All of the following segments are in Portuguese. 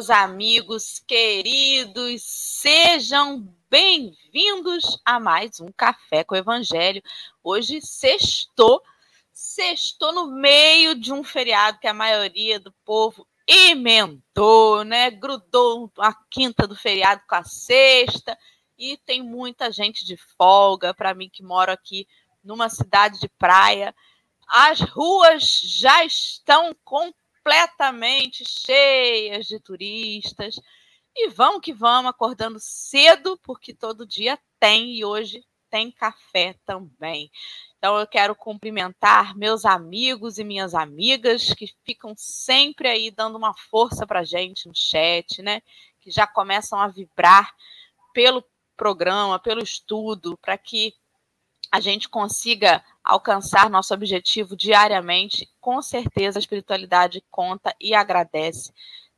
Meus amigos queridos, sejam bem-vindos a mais um Café com o Evangelho. Hoje, sextou, sextou no meio de um feriado que a maioria do povo emendou, né? Grudou a quinta do feriado com a sexta e tem muita gente de folga. Para mim, que moro aqui numa cidade de praia, as ruas já estão com completamente cheias de turistas. E vamos que vamos, acordando cedo, porque todo dia tem e hoje tem café também. Então eu quero cumprimentar meus amigos e minhas amigas que ficam sempre aí dando uma força para gente no chat, né? Que já começam a vibrar pelo programa, pelo estudo, para que a gente consiga alcançar nosso objetivo diariamente, com certeza a espiritualidade conta e agradece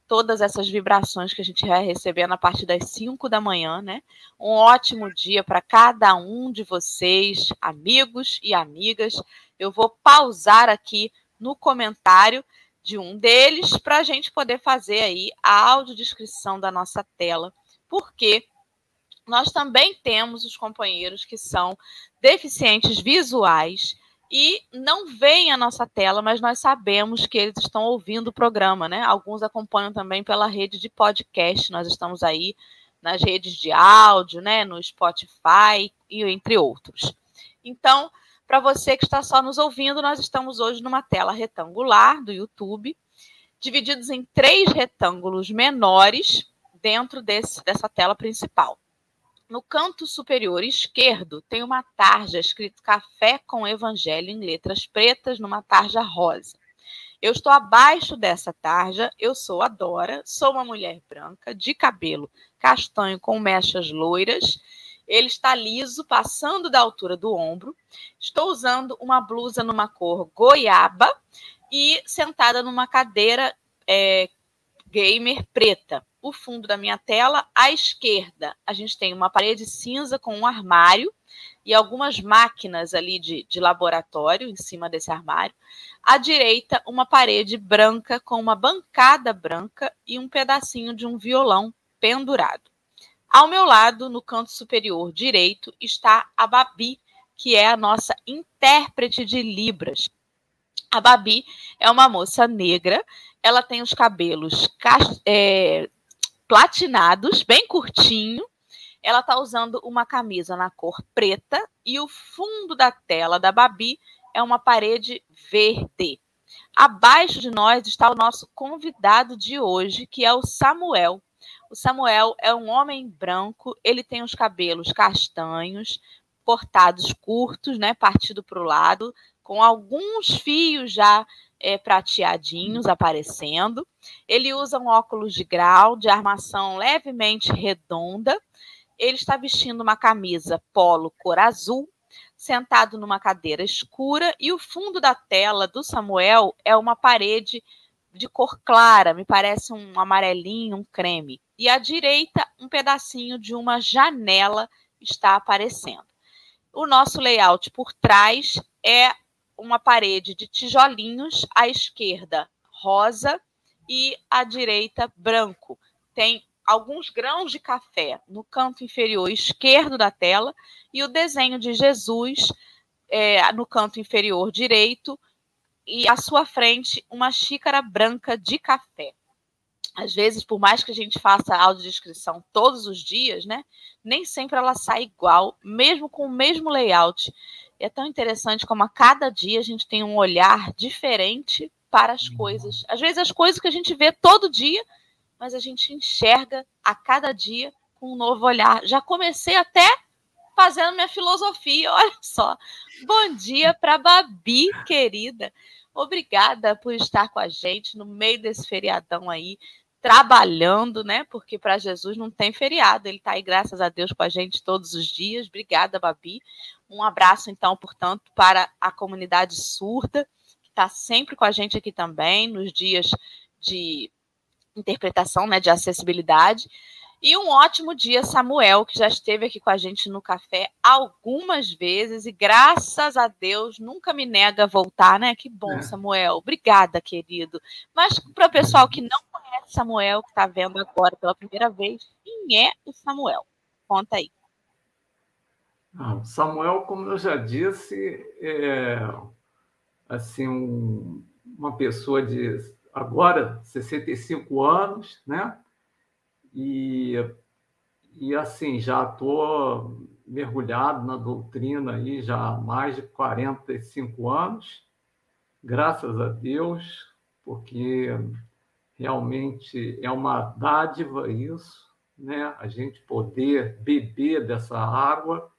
todas essas vibrações que a gente vai recebendo a partir das 5 da manhã, né? Um ótimo dia para cada um de vocês, amigos e amigas. Eu vou pausar aqui no comentário de um deles para a gente poder fazer aí a audiodescrição da nossa tela, porque nós também temos os companheiros que são deficientes visuais e não veem a nossa tela, mas nós sabemos que eles estão ouvindo o programa, né? Alguns acompanham também pela rede de podcast. Nós estamos aí nas redes de áudio, né? No Spotify e entre outros. Então, para você que está só nos ouvindo, nós estamos hoje numa tela retangular do YouTube, divididos em três retângulos menores dentro desse, dessa tela principal. No canto superior esquerdo tem uma tarja escrito Café com Evangelho em letras pretas numa tarja rosa. Eu estou abaixo dessa tarja, eu sou a Dora, sou uma mulher branca, de cabelo castanho com mechas loiras. Ele está liso, passando da altura do ombro. Estou usando uma blusa numa cor goiaba e sentada numa cadeira é, gamer preta o fundo da minha tela. À esquerda, a gente tem uma parede cinza com um armário e algumas máquinas ali de, de laboratório em cima desse armário. À direita, uma parede branca com uma bancada branca e um pedacinho de um violão pendurado. Ao meu lado, no canto superior direito, está a Babi, que é a nossa intérprete de Libras. A Babi é uma moça negra, ela tem os cabelos é, platinados, bem curtinho. Ela está usando uma camisa na cor preta e o fundo da tela da Babi é uma parede verde. Abaixo de nós está o nosso convidado de hoje, que é o Samuel. O Samuel é um homem branco, ele tem os cabelos castanhos, cortados curtos, né, partido para o lado, com alguns fios já é, prateadinhos aparecendo. Ele usa um óculos de grau de armação levemente redonda. Ele está vestindo uma camisa polo cor azul, sentado numa cadeira escura, e o fundo da tela do Samuel é uma parede de cor clara, me parece um amarelinho, um creme. E à direita, um pedacinho de uma janela está aparecendo. O nosso layout por trás é uma parede de tijolinhos, à esquerda rosa e à direita branco. Tem alguns grãos de café no canto inferior esquerdo da tela e o desenho de Jesus é, no canto inferior direito e à sua frente uma xícara branca de café. Às vezes, por mais que a gente faça audiodescrição todos os dias, né, nem sempre ela sai igual, mesmo com o mesmo layout é tão interessante como a cada dia a gente tem um olhar diferente para as coisas. Às vezes as coisas que a gente vê todo dia, mas a gente enxerga a cada dia com um novo olhar. Já comecei até fazendo minha filosofia, olha só. Bom dia para Babi, querida. Obrigada por estar com a gente no meio desse feriadão aí trabalhando, né? Porque para Jesus não tem feriado, ele está aí, graças a Deus, com a gente todos os dias. Obrigada, Babi. Um abraço, então, portanto, para a comunidade surda, que está sempre com a gente aqui também, nos dias de interpretação, né, de acessibilidade. E um ótimo dia, Samuel, que já esteve aqui com a gente no café algumas vezes e graças a Deus nunca me nega voltar, né? Que bom, é. Samuel. Obrigada, querido. Mas para o pessoal que não conhece Samuel que está vendo agora pela primeira vez, quem é o Samuel? Conta aí. Ah, Samuel, como eu já disse, é assim um, uma pessoa de agora 65 anos, né? E, e assim, já estou mergulhado na doutrina aí já há mais de 45 anos, graças a Deus, porque realmente é uma dádiva isso, né? A gente poder beber dessa água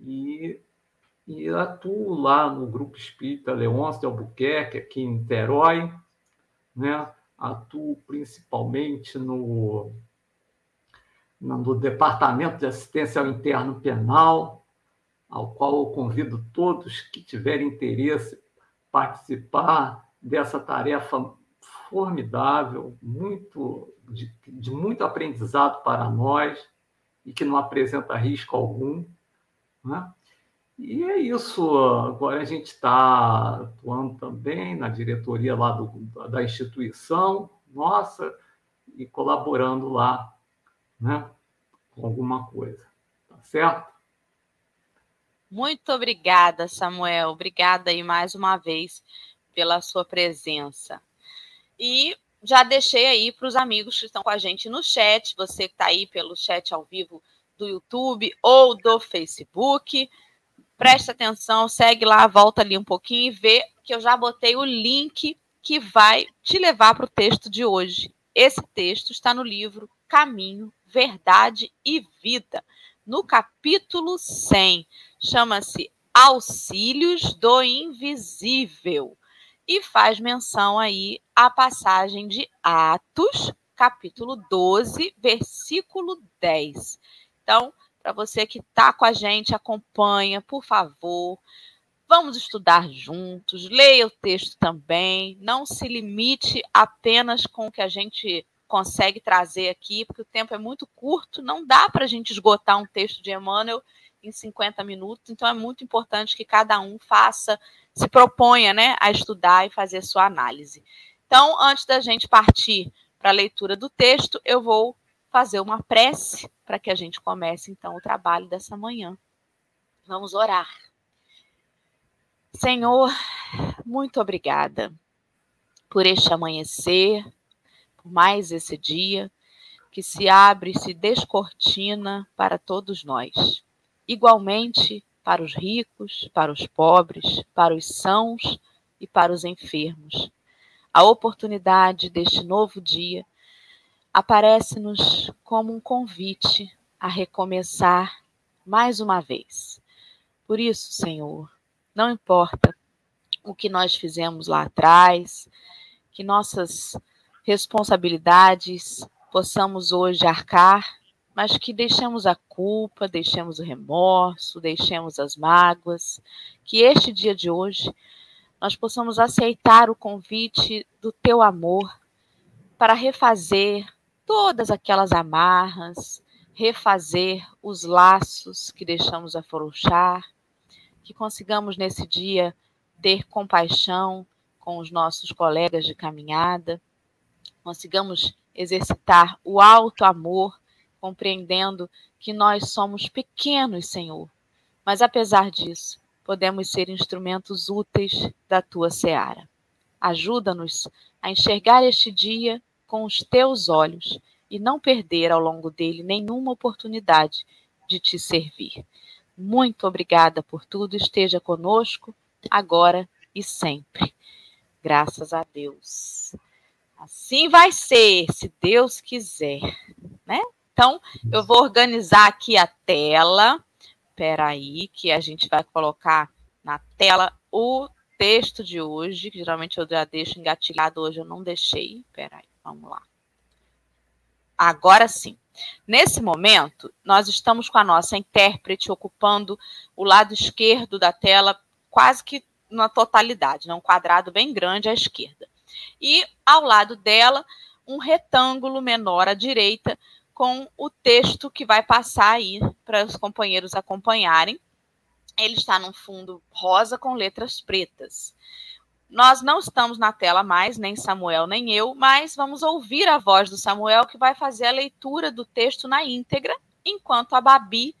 e, e atuo lá no Grupo Espírita Leôncio de Albuquerque, aqui em Niterói, né? atuo principalmente no, no Departamento de Assistência ao Interno Penal, ao qual eu convido todos que tiverem interesse participar dessa tarefa formidável, muito de, de, muito aprendizado para nós e que não apresenta risco algum. Né? E é isso. Agora a gente está atuando também na diretoria lá do, da instituição nossa e colaborando lá, né, com alguma coisa. Tá certo? Muito obrigada, Samuel. Obrigada aí mais uma vez pela sua presença. E já deixei aí para os amigos que estão com a gente no chat, você que está aí pelo chat ao vivo do YouTube ou do Facebook presta atenção, segue lá, volta ali um pouquinho e vê que eu já botei o link que vai te levar para o texto de hoje. Esse texto está no livro Caminho, Verdade e Vida, no capítulo 100. Chama-se Auxílios do Invisível e faz menção aí à passagem de Atos, capítulo 12, versículo 10. Então, para você que está com a gente, acompanha, por favor. Vamos estudar juntos, leia o texto também. Não se limite apenas com o que a gente consegue trazer aqui, porque o tempo é muito curto, não dá para a gente esgotar um texto de Emmanuel em 50 minutos, então é muito importante que cada um faça, se proponha né, a estudar e fazer sua análise. Então, antes da gente partir para a leitura do texto, eu vou fazer uma prece para que a gente comece então o trabalho dessa manhã. Vamos orar. Senhor, muito obrigada por este amanhecer, por mais esse dia que se abre e se descortina para todos nós. Igualmente para os ricos, para os pobres, para os sãos e para os enfermos. A oportunidade deste novo dia aparece-nos como um convite a recomeçar mais uma vez. Por isso, Senhor, não importa o que nós fizemos lá atrás, que nossas responsabilidades possamos hoje arcar, mas que deixemos a culpa, deixemos o remorso, deixemos as mágoas, que este dia de hoje nós possamos aceitar o convite do teu amor para refazer todas aquelas amarras, refazer os laços que deixamos afrouxar, que consigamos nesse dia ter compaixão com os nossos colegas de caminhada, consigamos exercitar o alto amor, compreendendo que nós somos pequenos, Senhor, mas apesar disso, podemos ser instrumentos úteis da tua seara. Ajuda-nos a enxergar este dia com os teus olhos e não perder ao longo dele nenhuma oportunidade de te servir. Muito obrigada por tudo, esteja conosco agora e sempre. Graças a Deus. Assim vai ser, se Deus quiser, né? Então, eu vou organizar aqui a tela. Espera aí, que a gente vai colocar na tela o texto de hoje, que geralmente eu já deixo engatilhado, hoje eu não deixei. Espera aí. Vamos lá. Agora sim. Nesse momento, nós estamos com a nossa intérprete ocupando o lado esquerdo da tela, quase que na totalidade, né? um quadrado bem grande à esquerda. E ao lado dela, um retângulo menor à direita, com o texto que vai passar aí para os companheiros acompanharem. Ele está num fundo rosa com letras pretas. Nós não estamos na tela mais, nem Samuel, nem eu, mas vamos ouvir a voz do Samuel que vai fazer a leitura do texto na íntegra, enquanto a Babi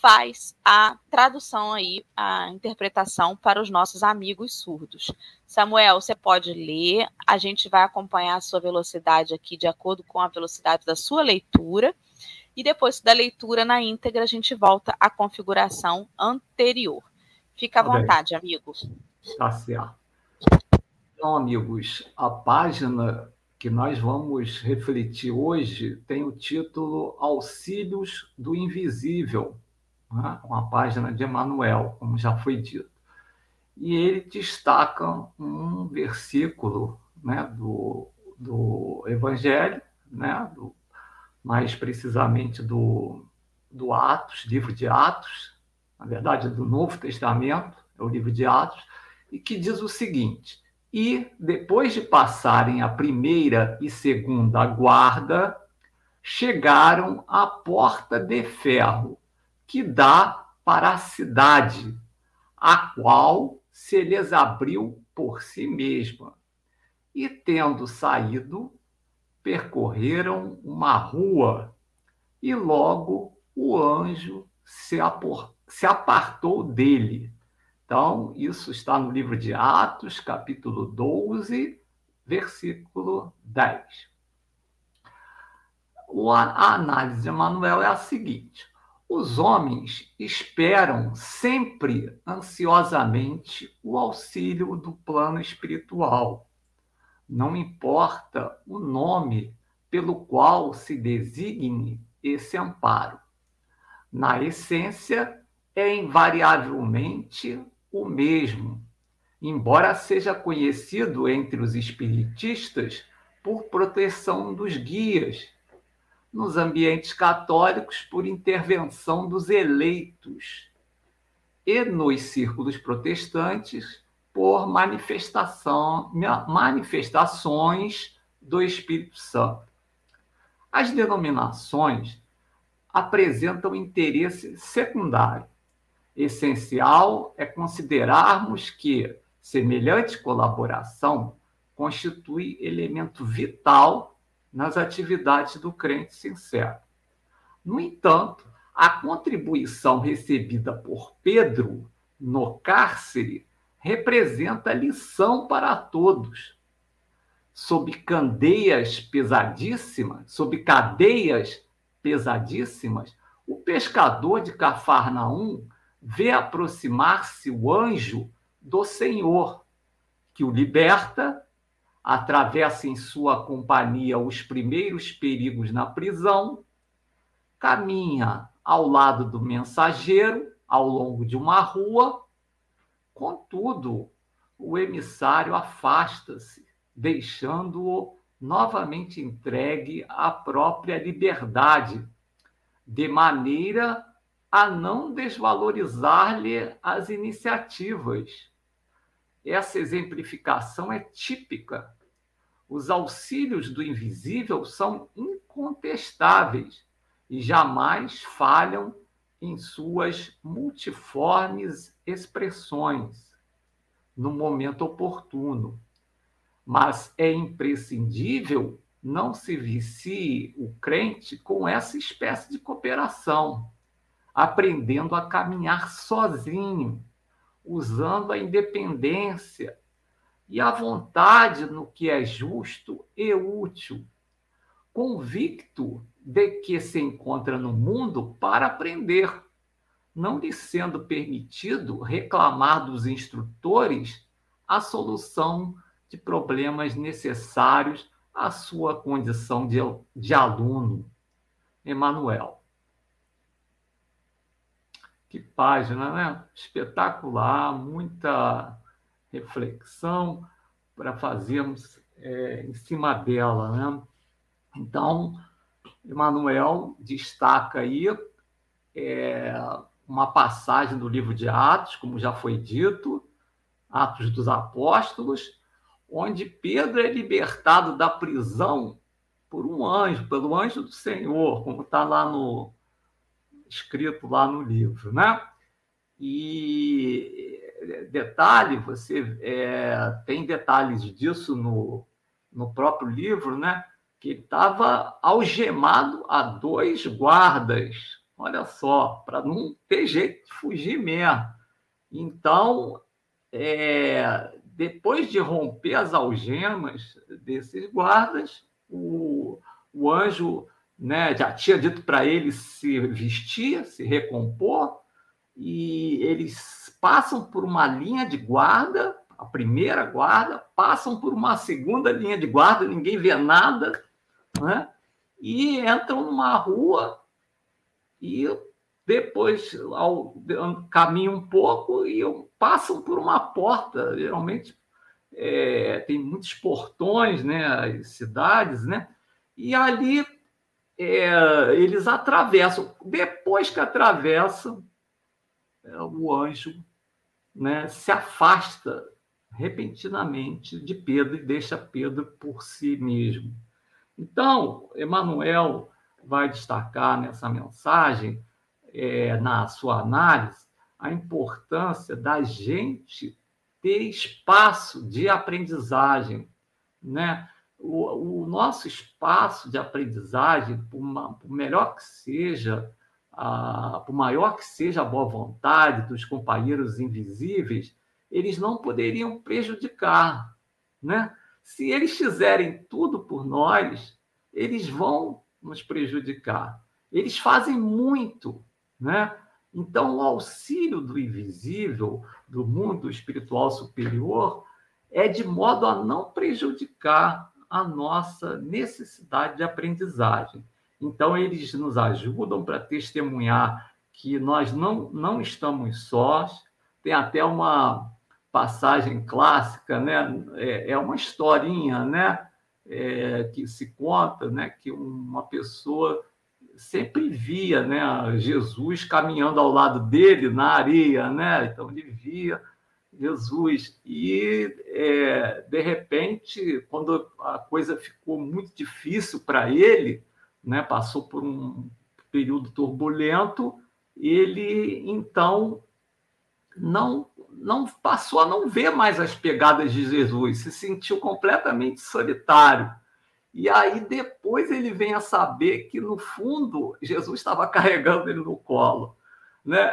faz a tradução aí, a interpretação para os nossos amigos surdos. Samuel, você pode ler, a gente vai acompanhar a sua velocidade aqui de acordo com a velocidade da sua leitura, e depois da leitura na íntegra a gente volta à configuração anterior. Fica à tá vontade, amigos. Tá certo. Então, amigos, a página que nós vamos refletir hoje tem o título Auxílios do Invisível, né? uma página de Emmanuel, como já foi dito. E ele destaca um versículo né, do, do Evangelho, né, do, mais precisamente do, do Atos, livro de Atos, na verdade, do Novo Testamento, é o livro de Atos, e que diz o seguinte: e depois de passarem a primeira e segunda guarda, chegaram à porta de ferro, que dá para a cidade, a qual se lhes abriu por si mesma. E tendo saído, percorreram uma rua, e logo o anjo se, se apartou dele então, isso está no livro de Atos, capítulo 12, versículo 10. A análise de Emmanuel é a seguinte: os homens esperam sempre ansiosamente o auxílio do plano espiritual. Não importa o nome pelo qual se designe esse amparo. Na essência, é invariavelmente o mesmo, embora seja conhecido entre os espiritistas por proteção dos guias, nos ambientes católicos por intervenção dos eleitos e nos círculos protestantes por manifestação, manifestações do Espírito Santo. As denominações apresentam interesse secundário Essencial é considerarmos que semelhante colaboração constitui elemento vital nas atividades do crente sincero. No entanto, a contribuição recebida por Pedro no cárcere representa lição para todos. Sob candeias pesadíssimas, sob cadeias pesadíssimas, o pescador de Cafarnaum vê aproximar-se o anjo do Senhor, que o liberta, atravessa em sua companhia os primeiros perigos na prisão, caminha ao lado do mensageiro ao longo de uma rua, contudo, o emissário afasta-se, deixando-o novamente entregue à própria liberdade, de maneira a não desvalorizar-lhe as iniciativas. Essa exemplificação é típica. Os auxílios do invisível são incontestáveis e jamais falham em suas multiformes expressões no momento oportuno. Mas é imprescindível não se vicie o crente com essa espécie de cooperação aprendendo a caminhar sozinho, usando a independência e a vontade no que é justo e útil, convicto de que se encontra no mundo para aprender, não lhe sendo permitido reclamar dos instrutores a solução de problemas necessários à sua condição de, de aluno. Emanuel. Que página, né? Espetacular, muita reflexão para fazermos é, em cima dela, né? Então, Emmanuel destaca aí é, uma passagem do livro de Atos, como já foi dito, Atos dos Apóstolos, onde Pedro é libertado da prisão por um anjo, pelo anjo do Senhor, como está lá no, escrito lá no livro, né? E detalhe, você é, tem detalhes disso no, no próprio livro, né? Que estava algemado a dois guardas, olha só, para não ter jeito de fugir mesmo. Então, é, depois de romper as algemas desses guardas, o, o anjo né, já tinha dito para ele se vestir, se recompor, e eles passam por uma linha de guarda, a primeira guarda, passam por uma segunda linha de guarda, ninguém vê nada, né? e entram numa rua e depois ao, caminham um pouco e passam por uma porta. Geralmente é, tem muitos portões, né, as cidades, né? E ali é, eles atravessam. Depois que atravessam, é, o anjo né, se afasta repentinamente de Pedro e deixa Pedro por si mesmo. Então, Emmanuel vai destacar nessa mensagem, é, na sua análise, a importância da gente ter espaço de aprendizagem, né? O, o nosso espaço de aprendizagem, por, uma, por melhor que seja a, por maior que seja a boa vontade dos companheiros invisíveis, eles não poderiam prejudicar, né? Se eles fizerem tudo por nós, eles vão nos prejudicar. Eles fazem muito, né? Então, o auxílio do invisível, do mundo espiritual superior, é de modo a não prejudicar a nossa necessidade de aprendizagem. Então, eles nos ajudam para testemunhar que nós não, não estamos sós. Tem até uma passagem clássica, né? é, é uma historinha né? É, que se conta né? que uma pessoa sempre via né? Jesus caminhando ao lado dele na areia. Né? Então, ele via Jesus. E, é, de repente, quando a coisa ficou muito difícil para ele, né, passou por um período turbulento, ele então não não passou a não ver mais as pegadas de Jesus, se sentiu completamente solitário. E aí depois ele vem a saber que no fundo Jesus estava carregando ele no colo, né?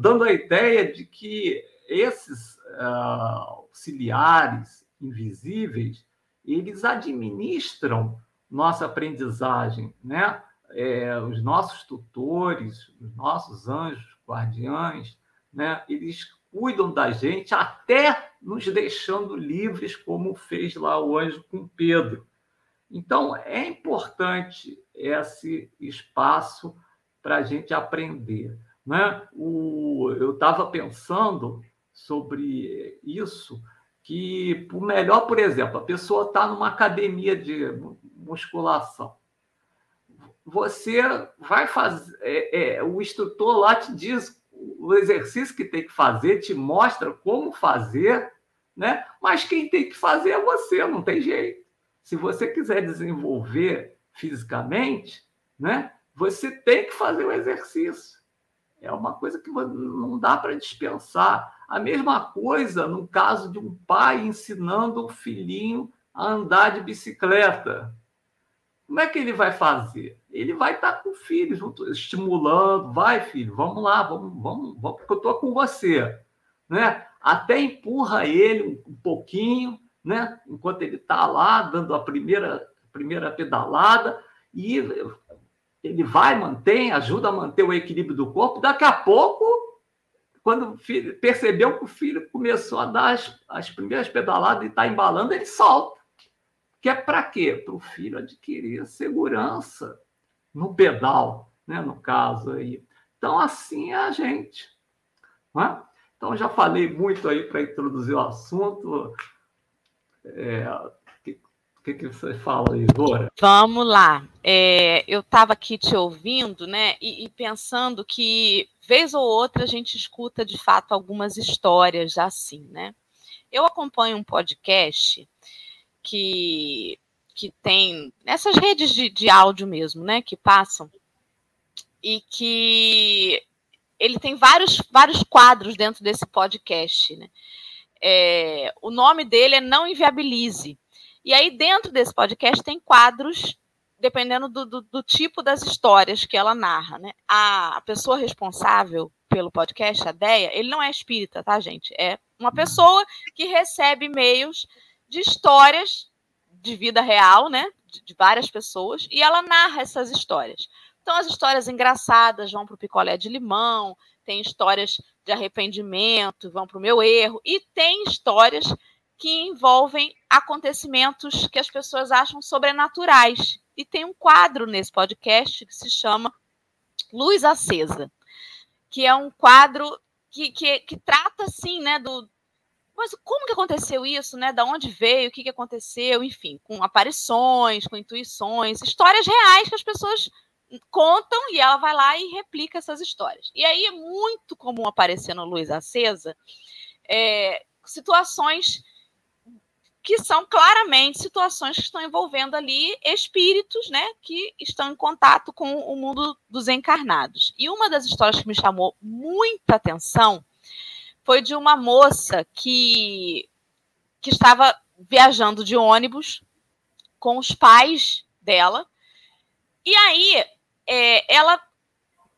Dando a ideia de que esses auxiliares invisíveis eles administram nossa aprendizagem, né? É, os nossos tutores, os nossos anjos guardiães, né? Eles cuidam da gente até nos deixando livres, como fez lá o anjo com Pedro. Então, é importante esse espaço para a gente aprender. Né? O, eu estava pensando sobre isso, que, por melhor, por exemplo, a pessoa está numa academia de musculação. Você vai fazer, é, é, o instrutor lá te diz o exercício que tem que fazer, te mostra como fazer, né? Mas quem tem que fazer é você, não tem jeito. Se você quiser desenvolver fisicamente, né? Você tem que fazer o exercício. É uma coisa que não dá para dispensar. A mesma coisa no caso de um pai ensinando o filhinho a andar de bicicleta. Como é que ele vai fazer? Ele vai estar com o filho, junto, estimulando, vai, filho, vamos lá, vamos, vamos, vamos porque eu estou com você. Né? Até empurra ele um, um pouquinho, né? enquanto ele está lá, dando a primeira, primeira pedalada, e ele vai, mantém, ajuda a manter o equilíbrio do corpo. Daqui a pouco, quando filho, percebeu que o filho começou a dar as, as primeiras pedaladas e está embalando, ele solta. Que é para quê? Para o filho adquirir segurança no pedal, né? no caso aí. Então, assim é a gente. É? Então, já falei muito aí para introduzir o assunto. É, o que, que, você fala Dora? Vamos lá. É, eu estava aqui te ouvindo, né, e, e, pensando que, vez ou outra, a gente escuta, de fato, algumas histórias assim, né? Eu acompanho um podcast que, que tem nessas redes de, de áudio mesmo, né, que passam, e que ele tem vários, vários quadros dentro desse podcast. Né? É, o nome dele é Não Inviabilize. E aí, dentro desse podcast, tem quadros dependendo do, do, do, tipo das histórias que ela narra, né? A pessoa responsável pelo podcast, a Deia, ele não é espírita, tá, gente? É uma pessoa que recebe e-mails de histórias de vida real, né? De, de várias pessoas, e ela narra essas histórias. Então, as histórias engraçadas vão para o picolé de limão, tem histórias de arrependimento, vão para o meu erro, e tem histórias que envolvem acontecimentos que as pessoas acham sobrenaturais. E tem um quadro nesse podcast que se chama Luz Acesa, que é um quadro que, que, que trata, assim, né, do, mas como que aconteceu isso, né? Da onde veio, o que, que aconteceu, enfim, com aparições, com intuições, histórias reais que as pessoas contam e ela vai lá e replica essas histórias. E aí é muito comum aparecer no Luz Acesa é, situações que são claramente situações que estão envolvendo ali espíritos, né, que estão em contato com o mundo dos encarnados. E uma das histórias que me chamou muita atenção foi de uma moça que, que estava viajando de ônibus com os pais dela. E aí é, ela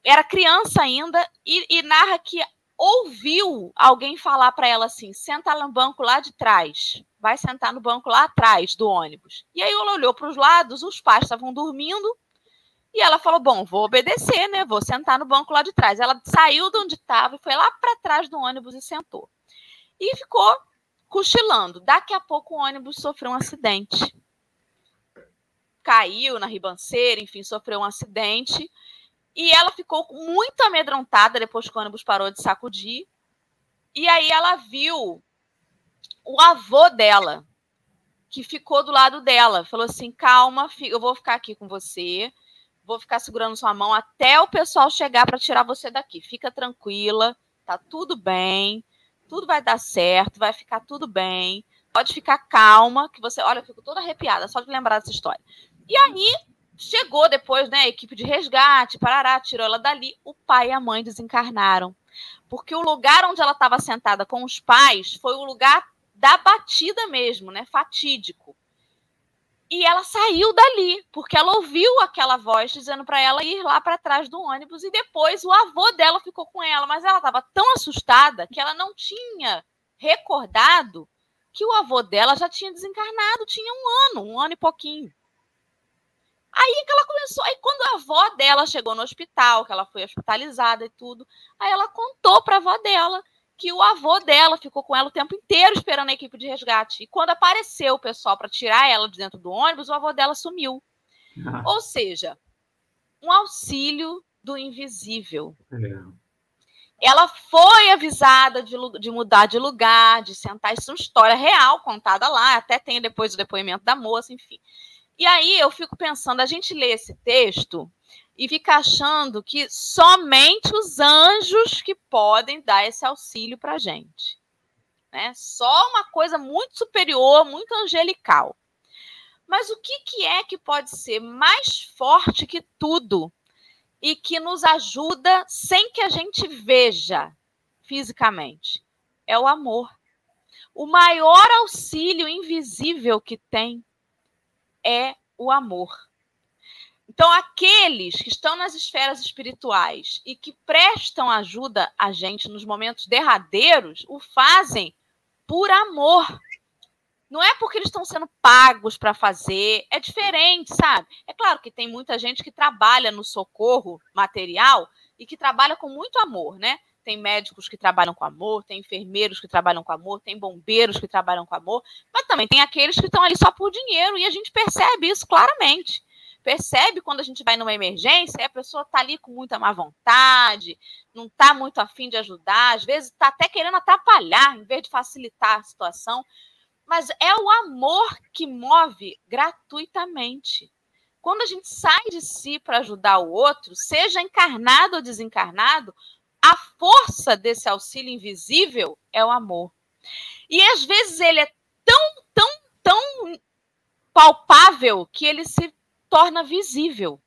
era criança ainda e, e, narra que ouviu alguém falar para ela assim: senta no banco lá de trás, vai sentar no banco lá atrás do ônibus. E aí ela olhou para os lados, os pais estavam dormindo. E ela falou: Bom, vou obedecer, né? Vou sentar no banco lá de trás. Ela saiu de onde estava e foi lá para trás do ônibus e sentou. E ficou cochilando. Daqui a pouco o ônibus sofreu um acidente. Caiu na ribanceira, enfim, sofreu um acidente. E ela ficou muito amedrontada depois que o ônibus parou de sacudir. E aí ela viu o avô dela, que ficou do lado dela. Falou assim: calma, eu vou ficar aqui com você vou ficar segurando sua mão até o pessoal chegar para tirar você daqui. Fica tranquila, tá tudo bem, tudo vai dar certo, vai ficar tudo bem. Pode ficar calma, que você. Olha, eu fico toda arrepiada só de lembrar dessa história. E aí chegou depois, né, a equipe de resgate, parará, tirou ela dali. O pai e a mãe desencarnaram. Porque o lugar onde ela estava sentada com os pais foi o lugar da batida mesmo, né, fatídico. E ela saiu dali, porque ela ouviu aquela voz dizendo para ela ir lá para trás do ônibus e depois o avô dela ficou com ela, mas ela estava tão assustada que ela não tinha recordado que o avô dela já tinha desencarnado, tinha um ano, um ano e pouquinho. Aí que ela começou, aí quando a avó dela chegou no hospital, que ela foi hospitalizada e tudo, aí ela contou para a avó dela que o avô dela ficou com ela o tempo inteiro esperando a equipe de resgate. E quando apareceu o pessoal para tirar ela de dentro do ônibus, o avô dela sumiu. Ah. Ou seja, um auxílio do invisível. É. Ela foi avisada de, de, mudar de lugar, de sentar. Isso é uma história real contada lá. Até tem depois o depoimento da moça, enfim. E aí eu fico pensando, a gente lê esse texto e fica achando que somente os anjos que podem dar esse auxílio para a gente. Né? Só uma coisa muito superior, muito angelical. Mas o que, que é que pode ser mais forte que tudo e que nos ajuda sem que a gente veja fisicamente? É o amor. O maior auxílio invisível que tem é o amor. Então, aqueles que estão nas esferas espirituais e que prestam ajuda a gente nos momentos derradeiros, o fazem por amor. Não é porque eles estão sendo pagos para fazer, é diferente, sabe? É claro que tem muita gente que trabalha no socorro material e que trabalha com muito amor, né? Tem médicos que trabalham com amor, tem enfermeiros que trabalham com amor, tem bombeiros que trabalham com amor, mas também tem aqueles que estão ali só por dinheiro e a gente percebe isso claramente percebe quando a gente vai numa emergência a pessoa está ali com muita má vontade, não está muito afim de ajudar, às vezes está até querendo atrapalhar, em vez de facilitar a situação. Mas é o amor que move gratuitamente. Quando a gente sai de si para ajudar o outro, seja encarnado ou desencarnado, a força desse auxílio invisível é o amor. E às vezes ele é tão, tão, tão palpável que ele se torna visível.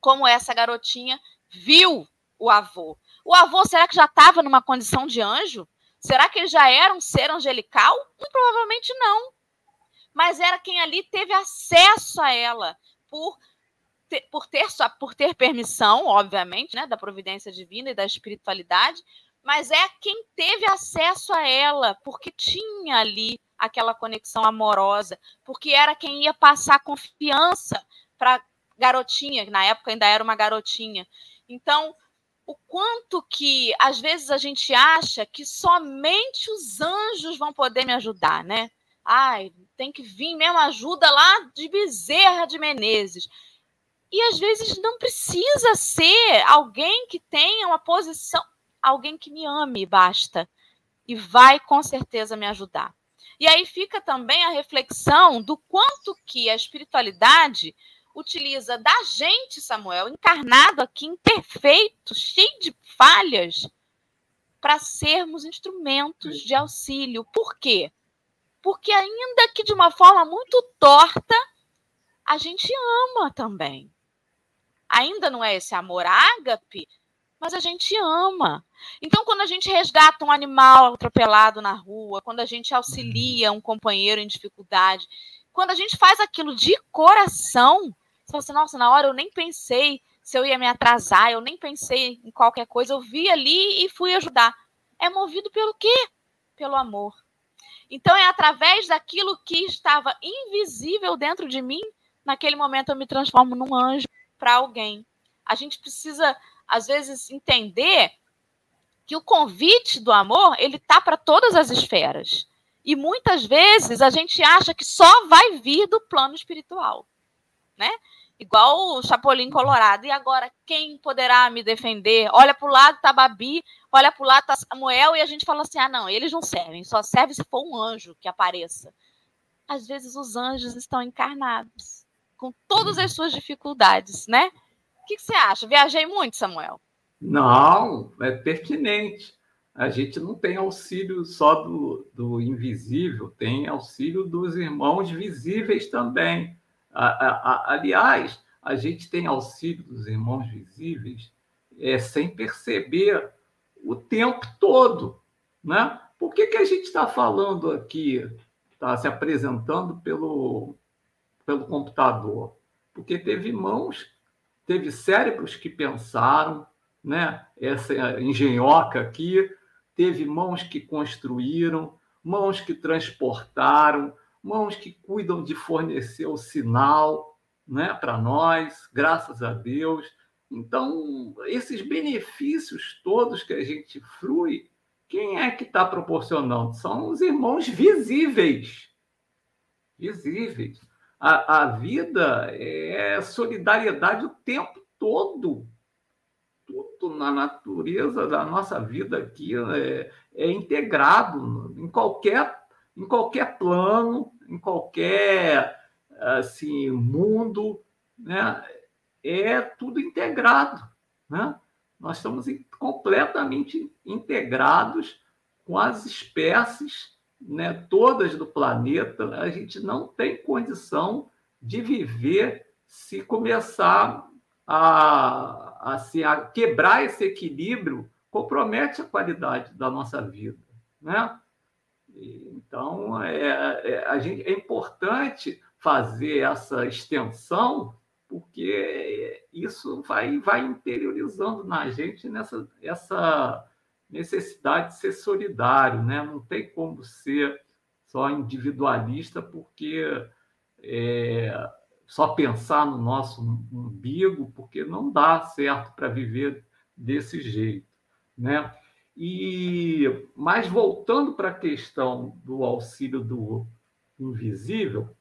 Como essa garotinha viu o avô. O avô, será que já estava numa condição de anjo? Será que ele já era um ser angelical? Muito provavelmente não. Mas era quem ali teve acesso a ela por ter, por ter por ter permissão, obviamente, né, da providência divina e da espiritualidade, mas é quem teve acesso a ela, porque tinha ali aquela conexão amorosa, porque era quem ia passar confiança para garotinha, que na época ainda era uma garotinha. Então, o quanto que às vezes a gente acha que somente os anjos vão poder me ajudar, né? Ai, tem que vir mesmo ajuda lá de Bezerra de Menezes. E às vezes não precisa ser alguém que tenha uma posição, alguém que me ame, basta. E vai com certeza me ajudar. E aí fica também a reflexão do quanto que a espiritualidade utiliza da gente, Samuel, encarnado aqui, imperfeito, cheio de falhas, para sermos instrumentos de auxílio. Por quê? Porque, ainda que de uma forma muito torta, a gente ama também. Ainda não é esse amor ágape, mas a gente ama. Então, quando a gente resgata um animal atropelado na rua, quando a gente auxilia um companheiro em dificuldade, quando a gente faz aquilo de coração, você fala assim, nossa, na hora eu nem pensei se eu ia me atrasar, eu nem pensei em qualquer coisa, eu vi ali e fui ajudar. É movido pelo quê? Pelo amor. Então é através daquilo que estava invisível dentro de mim, naquele momento eu me transformo num anjo para alguém. A gente precisa às vezes entender que o convite do amor, ele tá para todas as esferas. E muitas vezes a gente acha que só vai vir do plano espiritual, né? igual o Chapolin Colorado. E agora, quem poderá me defender? Olha para o lado, tá Babi, olha para o lado, tá Samuel, e a gente fala assim: ah, não, eles não servem, só serve se for um anjo que apareça. Às vezes os anjos estão encarnados, com todas as suas dificuldades, né? O que, que você acha? Viajei muito, Samuel? Não, é pertinente. A gente não tem auxílio só do, do invisível, tem auxílio dos irmãos visíveis também a, a, aliás, a gente tem auxílio dos irmãos visíveis é, sem perceber o tempo todo. Né? Por que, que a gente está falando aqui, está se apresentando pelo, pelo computador? Porque teve mãos, teve cérebros que pensaram, né? essa engenhoca aqui, teve mãos que construíram, mãos que transportaram, mãos que cuidam de fornecer o sinal né, para nós, graças a Deus. Então, esses benefícios todos que a gente frui, quem é que está proporcionando? São os irmãos visíveis. Visíveis. A, a vida é solidariedade o tempo todo. Tudo na natureza da nossa vida aqui é, é integrado em qualquer em qualquer plano, em qualquer assim mundo, né? É tudo integrado, né? Nós estamos completamente integrados com as espécies, né, todas do planeta. A gente não tem condição de viver se começar a, assim, a quebrar esse equilíbrio, compromete a qualidade da nossa vida, né? Então, é, é, a gente, é importante fazer essa extensão, porque isso vai, vai interiorizando na gente nessa, essa necessidade de ser solidário. Né? Não tem como ser só individualista, porque é, só pensar no nosso umbigo, porque não dá certo para viver desse jeito. Né? E, mas voltando para a questão do auxílio do invisível,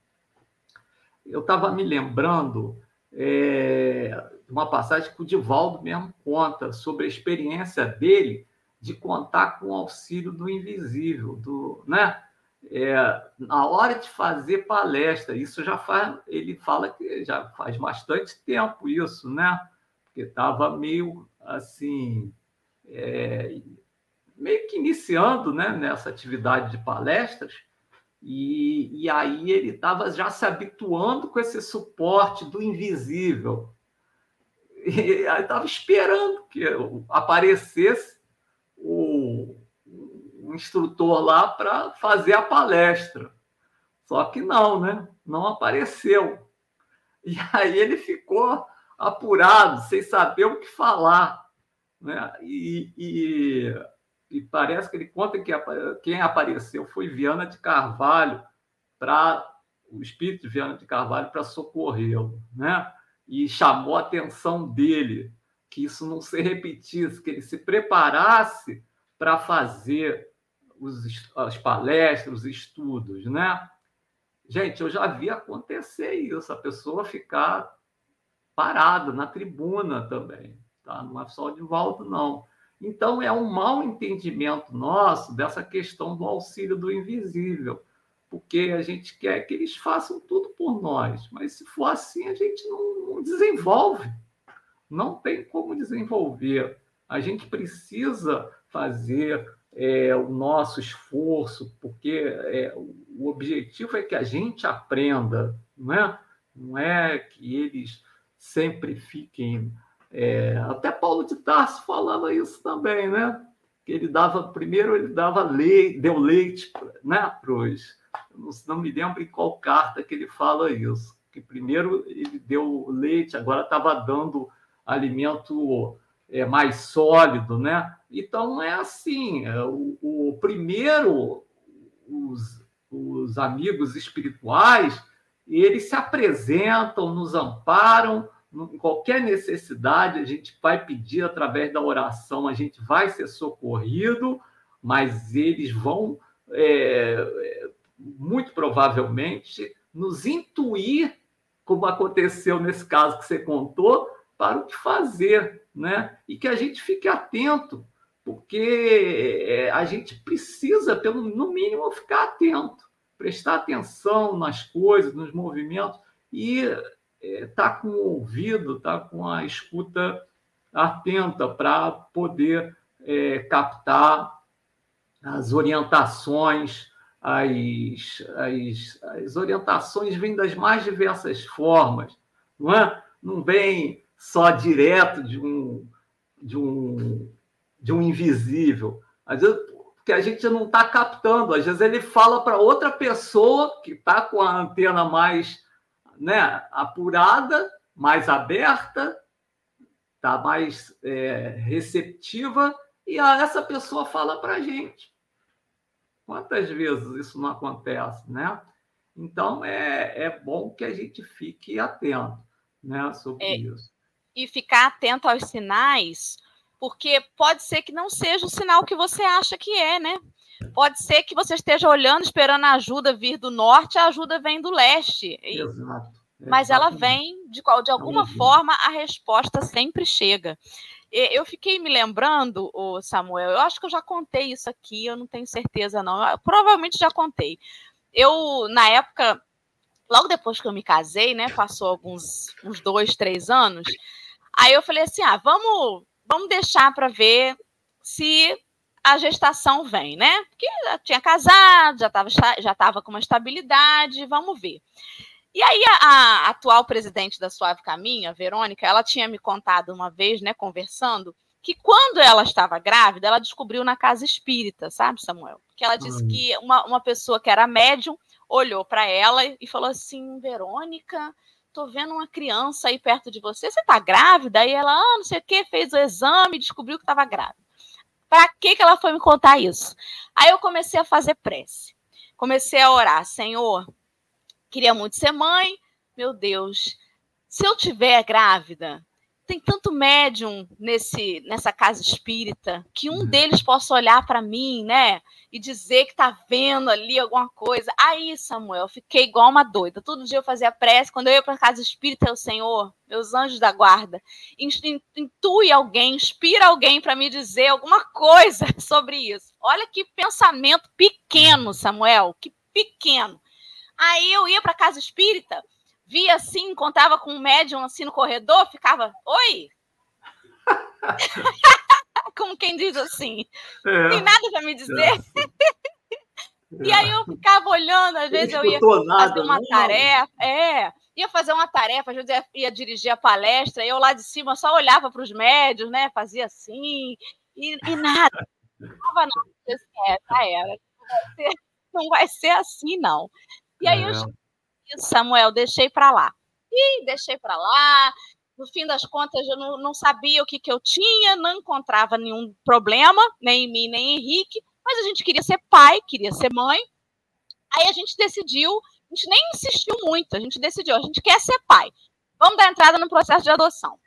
eu estava me lembrando é, uma passagem que o Divaldo mesmo conta sobre a experiência dele de contar com o auxílio do invisível, do, né? É, na hora de fazer palestra, isso já faz, ele fala que já faz bastante tempo isso, né? Porque estava meio assim, é, meio que iniciando né, nessa atividade de palestras, e, e aí ele estava já se habituando com esse suporte do invisível. E aí estava esperando que aparecesse instrutor lá para fazer a palestra. Só que não, né? Não apareceu. E aí ele ficou apurado, sem saber o que falar. Né? E, e, e parece que ele conta que quem apareceu foi Viana de Carvalho, para o espírito de Viana de Carvalho para socorrê-lo. Né? E chamou a atenção dele que isso não se repetisse, que ele se preparasse para fazer os, as palestras, os estudos, né? Gente, eu já vi acontecer isso, a pessoa ficar parada na tribuna também, tá? Não é só de volta, não. Então, é um mau entendimento nosso dessa questão do auxílio do invisível, porque a gente quer que eles façam tudo por nós, mas se for assim, a gente não, não desenvolve. Não tem como desenvolver. A gente precisa fazer é, o nosso esforço, porque é, o objetivo é que a gente aprenda, não é? Não é que eles sempre fiquem. É, até Paulo de Tarso falava isso também, né? Que ele dava primeiro ele dava leite, deu leite, né? Para os, não, não me lembro em qual carta que ele fala isso. Que primeiro ele deu leite, agora estava dando alimento é, mais sólido, né? Então é assim, é, o, o primeiro, os, os amigos espirituais, eles se apresentam, nos amparam, em qualquer necessidade, a gente vai pedir através da oração, a gente vai ser socorrido, mas eles vão, é, muito provavelmente, nos intuir, como aconteceu nesse caso que você contou, para o que fazer, né? E que a gente fique atento porque é, a gente precisa, pelo no mínimo, ficar atento, prestar atenção nas coisas, nos movimentos e estar é, tá com o ouvido, estar tá com a escuta atenta para poder é, captar as orientações, as, as, as orientações vêm das mais diversas formas, não é? Não vem só direto de um, de um de um invisível. Às vezes, que a gente não está captando. Às vezes ele fala para outra pessoa que está com a antena mais né, apurada, mais aberta, está mais é, receptiva, e essa pessoa fala para a gente. Quantas vezes isso não acontece, né? Então é, é bom que a gente fique atento né, sobre é, isso. E ficar atento aos sinais porque pode ser que não seja o sinal que você acha que é, né? Pode ser que você esteja olhando, esperando a ajuda vir do norte, a ajuda vem do leste. Exato. Mas ela vem, de, qual, de alguma forma, a resposta sempre chega. Eu fiquei me lembrando, o Samuel, eu acho que eu já contei isso aqui, eu não tenho certeza, não. Eu, provavelmente já contei. Eu, na época, logo depois que eu me casei, né? Passou alguns uns dois, três anos. Aí eu falei assim: ah, vamos vamos deixar para ver se a gestação vem, né? Porque já tinha casado, já estava já tava com uma estabilidade, vamos ver. E aí a, a, atual presidente da Suave Caminho, a Verônica, ela tinha me contado uma vez, né, conversando, que quando ela estava grávida, ela descobriu na casa espírita, sabe, Samuel? Que ela disse uhum. que uma, uma pessoa que era médium olhou para ela e falou assim: Verônica, tô vendo uma criança aí perto de você, você tá grávida? Aí ela, ah, não sei o que, fez o exame, descobriu que estava grávida. Para que, que ela foi me contar isso? Aí eu comecei a fazer prece. Comecei a orar, Senhor, queria muito ser mãe, meu Deus, se eu tiver grávida, tem tanto médium nesse nessa casa espírita que um uhum. deles possa olhar para mim, né, e dizer que tá vendo ali alguma coisa. Aí, Samuel, eu fiquei igual uma doida. Todo dia eu fazia prece, quando eu ia para casa espírita, o Senhor, meus anjos da guarda, intui alguém, inspira alguém para me dizer alguma coisa sobre isso. Olha que pensamento pequeno, Samuel, que pequeno. Aí eu ia para casa espírita, via assim, contava com um médium assim no corredor, ficava, oi? Como quem diz assim, é, tem nada para me dizer. É. e aí eu ficava olhando, às vezes eu ia fazer uma tarefa, é, ia fazer uma tarefa, às vezes ia, ia dirigir a palestra, e eu lá de cima só olhava para os médios, né? Fazia assim, e, e nada. Não estava nada. Assim, é, já era. Não vai, ser, não vai ser assim, não. E aí eu Samuel, deixei para lá. E deixei para lá. No fim das contas, eu não, não sabia o que, que eu tinha, não encontrava nenhum problema, nem em mim, nem em Henrique, mas a gente queria ser pai, queria ser mãe. Aí a gente decidiu, a gente nem insistiu muito, a gente decidiu, a gente quer ser pai. Vamos dar entrada no processo de adoção.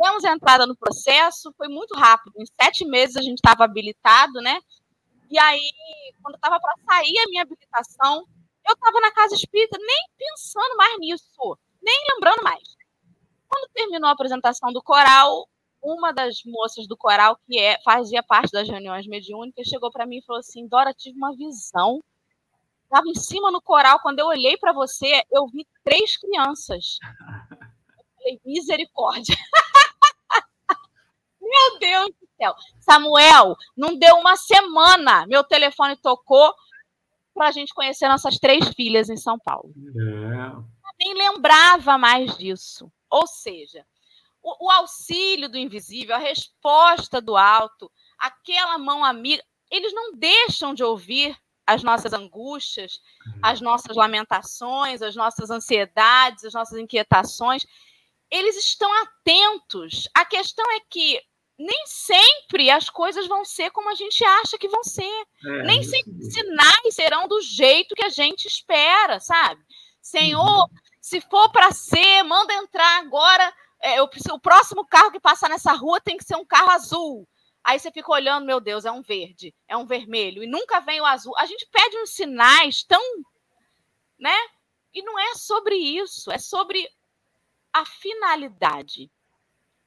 Demos entrada no processo, foi muito rápido. Em sete meses a gente estava habilitado, né? E aí, quando estava para sair a minha habilitação, eu estava na casa espírita nem pensando mais nisso, nem lembrando mais. Quando terminou a apresentação do coral, uma das moças do coral, que é, fazia parte das reuniões mediúnicas, chegou para mim e falou assim: Dora, tive uma visão. Estava em cima no coral, quando eu olhei para você, eu vi três crianças. Eu falei, misericórdia. Meu Deus do céu. Samuel, não deu uma semana. Meu telefone tocou para a gente conhecer nossas três filhas em São Paulo. É. Nem lembrava mais disso. Ou seja, o, o auxílio do invisível, a resposta do alto, aquela mão amiga, eles não deixam de ouvir as nossas angústias, as nossas lamentações, as nossas ansiedades, as nossas inquietações. Eles estão atentos. A questão é que nem sempre as coisas vão ser como a gente acha que vão ser. É, nem sempre os sinais serão do jeito que a gente espera, sabe? Senhor, uhum. se for para ser, manda entrar agora. É, eu, o próximo carro que passar nessa rua tem que ser um carro azul. Aí você fica olhando, meu Deus, é um verde, é um vermelho, e nunca vem o azul. A gente pede uns sinais tão. né? E não é sobre isso, é sobre a finalidade.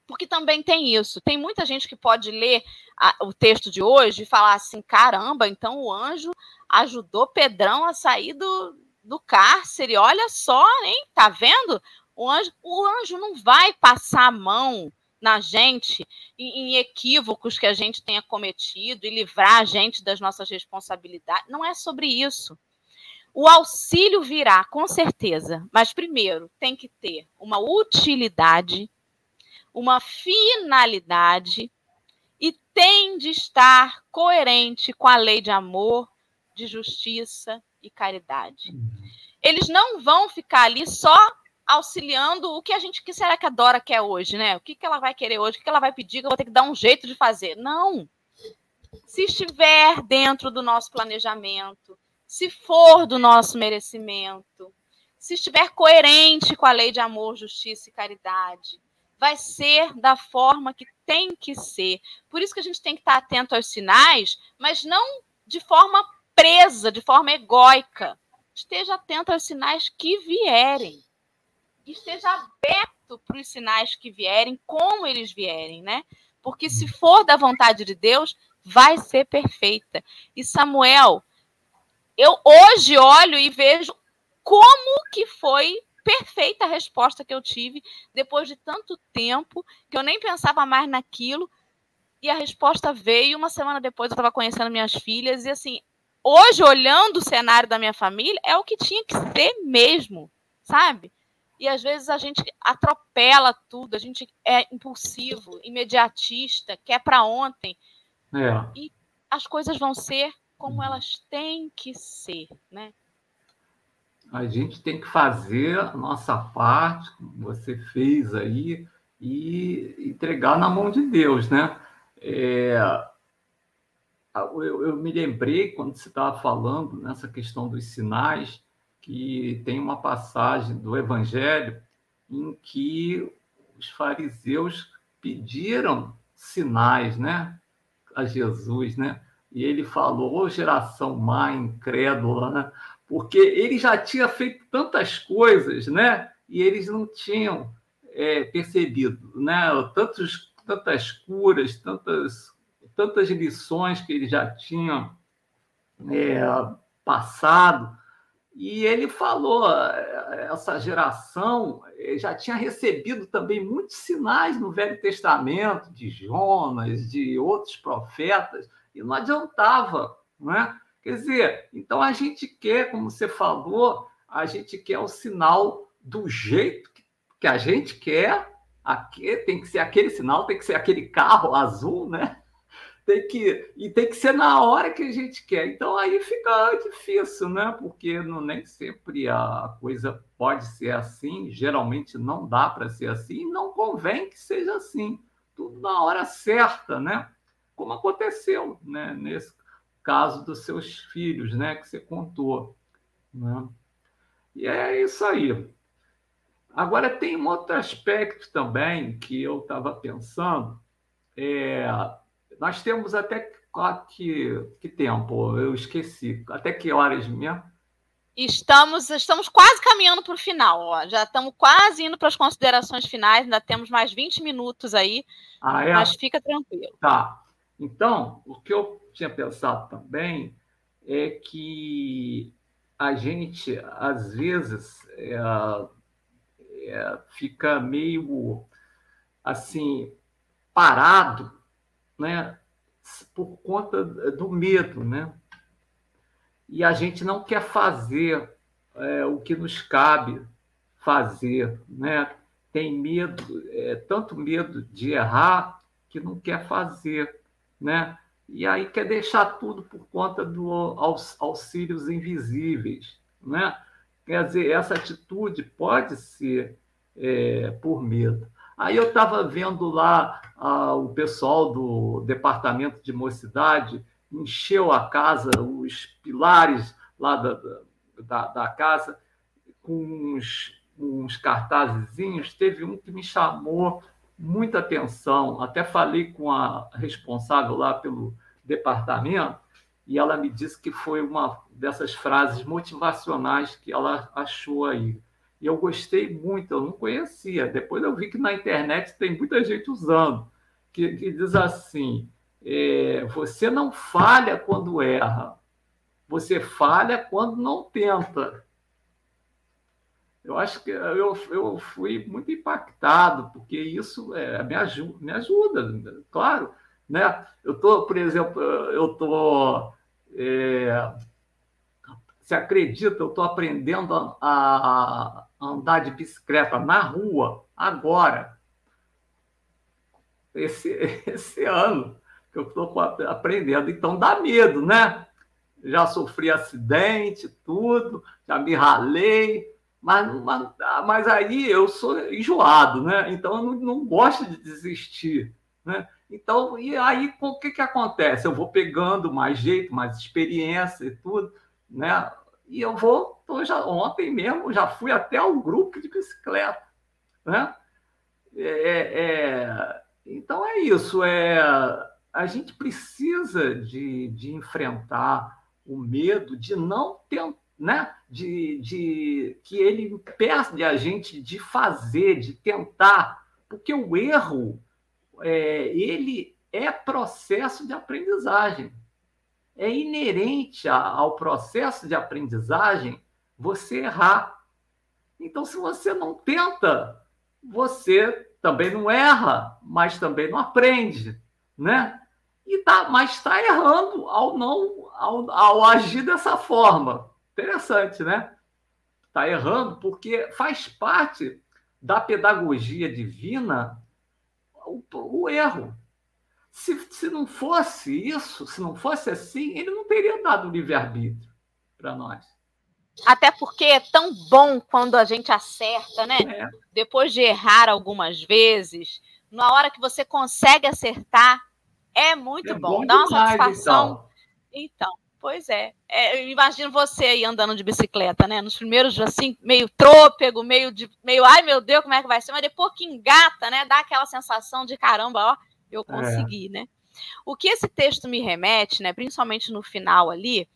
Porque também tem isso. Tem muita gente que pode ler a, o texto de hoje e falar assim: caramba, então o anjo ajudou Pedrão a sair do, do cárcere. Olha só, hein? Tá vendo? O anjo, o anjo não vai passar a mão na gente em, em equívocos que a gente tenha cometido e livrar a gente das nossas responsabilidades. Não é sobre isso. O auxílio virá, com certeza, mas primeiro tem que ter uma utilidade uma finalidade e tem de estar coerente com a lei de amor, de justiça e caridade. Eles não vão ficar ali só auxiliando o que a gente que será que a Dora quer hoje, né? O que, que ela vai querer hoje? O que, que ela vai pedir que eu vou ter que dar um jeito de fazer? Não. Se estiver dentro do nosso planejamento, se for do nosso merecimento, se estiver coerente com a lei de amor, justiça e caridade, vai ser da forma que tem que ser. Por isso que a gente tem que estar atento aos sinais, mas não de forma presa, de forma egóica. Esteja atento aos sinais que vierem. Esteja aberto para os sinais que vierem, como eles vierem, né? Porque se for da vontade de Deus, vai ser perfeita. E Samuel, eu hoje olho e vejo como que foi perfeita a resposta que eu tive depois de tanto tempo que eu nem pensava mais naquilo. E a resposta veio uma semana depois. Eu estava conhecendo minhas filhas e assim, hoje olhando o cenário da minha família é o que tinha que ser mesmo, sabe? E às vezes a gente atropela tudo, a gente é impulsivo, imediatista, quer para ontem. É. E as coisas vão ser como elas têm que ser, né? A gente tem que fazer a nossa parte, como você fez aí, e entregar na mão de Deus, né? É, eu, eu, me lembrei, quando você estava falando nessa questão dos sinais, que tem uma passagem do Evangelho em que os fariseus pediram sinais, né? A Jesus, né? E ele falou, ô geração má, incrédula, né? Porque ele já tinha feito tantas coisas, né? E eles não tinham é, percebido, né? Tantos, tantas curas, tantas, tantas lições que ele já tinha é, passado. E ele falou, essa geração é, já tinha recebido também muitos sinais no Velho Testamento, de Jonas, de outros profetas, e não adiantava, não é? Quer dizer, então a gente quer, como você falou, a gente quer o sinal do jeito que a gente quer. Aqui tem que ser aquele sinal, tem que ser aquele carro azul, né? Tem que e tem que ser na hora que a gente quer. Então aí fica difícil, né? Porque não, nem sempre a coisa pode ser assim. Geralmente não dá para ser assim. E não convém que seja assim. Tudo na hora certa, né? Como aconteceu, né? Nesse caso dos seus filhos, né? Que você contou, né? E é isso aí. Agora, tem um outro aspecto também que eu estava pensando. É, nós temos até que, que tempo? Eu esqueci. Até que horas mesmo? Estamos, estamos quase caminhando para o final. Ó. Já estamos quase indo para as considerações finais. Ainda temos mais 20 minutos aí. Ah, é? Mas fica tranquilo. Tá. Então, o que eu tinha pensado também é que a gente, às vezes, é, é, fica meio assim parado, né, por conta do medo, né? E a gente não quer fazer é, o que nos cabe fazer, né? Tem medo, é, tanto medo de errar que não quer fazer, né? E aí quer deixar tudo por conta dos auxílios invisíveis, né? Quer dizer, essa atitude pode ser é, por medo. Aí eu estava vendo lá ah, o pessoal do departamento de mocidade encheu a casa, os pilares lá da, da, da casa, com uns, uns. Teve um que me chamou muita atenção. Até falei com a responsável lá pelo departamento e ela me disse que foi uma dessas frases motivacionais que ela achou aí. E eu gostei muito, eu não conhecia. Depois eu vi que na internet tem muita gente usando, que, que diz assim: é, você não falha quando erra, você falha quando não tenta. Eu acho que eu, eu fui muito impactado, porque isso é, me, ajuda, me ajuda, claro. Né? Eu estou, por exemplo, eu estou. É, você acredita, eu estou aprendendo a, a, andar de bicicleta na rua agora, esse, esse ano que eu estou aprendendo. Então dá medo, né? Já sofri acidente, tudo, já me ralei, mas, mas, mas aí eu sou enjoado, né? Então eu não, não gosto de desistir, né? Então, e aí o que, que acontece? Eu vou pegando mais jeito, mais experiência e tudo, né? E eu vou, tô já, ontem mesmo, já fui até o grupo de bicicleta. Né? É, é, é, então é isso. É, a gente precisa de, de enfrentar o medo de não ter, né? de, de que ele impede a gente de fazer, de tentar, porque o erro é, ele é processo de aprendizagem é inerente ao processo de aprendizagem você errar. Então, se você não tenta, você também não erra, mas também não aprende, né? E tá, mas está errando ao não ao, ao agir dessa forma. Interessante, né? Está errando porque faz parte da pedagogia divina o, o erro. Se, se não fosse isso, se não fosse assim, ele não teria dado livre-arbítrio para nós. Até porque é tão bom quando a gente acerta, né? É. Depois de errar algumas vezes, na hora que você consegue acertar, é muito é bom. bom. Dá uma demais, satisfação. Então. então, pois é. é. Eu imagino você aí andando de bicicleta, né? Nos primeiros, assim, meio trôpego, meio de. meio, ai meu Deus, como é que vai ser? Mas depois que engata, né? Dá aquela sensação de caramba, ó eu é. consegui, é. né? O que esse texto me remete, né, principalmente no final ali,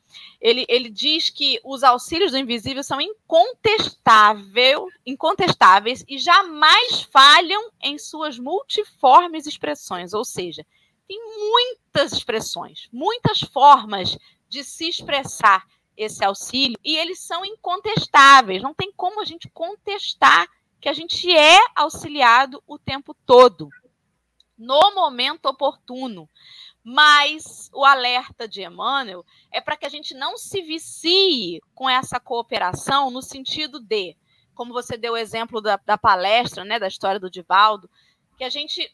ele, ele diz que os auxílios do invisível são incontestável, incontestáveis e jamais falham em suas multiformes expressões, ou seja, tem muitas expressões, muitas formas de se expressar esse auxílio e eles são incontestáveis, não tem como a gente contestar que a gente é auxiliado o tempo todo no momento oportuno. Mas o alerta de Emmanuel é para que a gente não se vicie com essa cooperação no sentido de como você deu o exemplo da, da palestra, né, da história do Divaldo, que a gente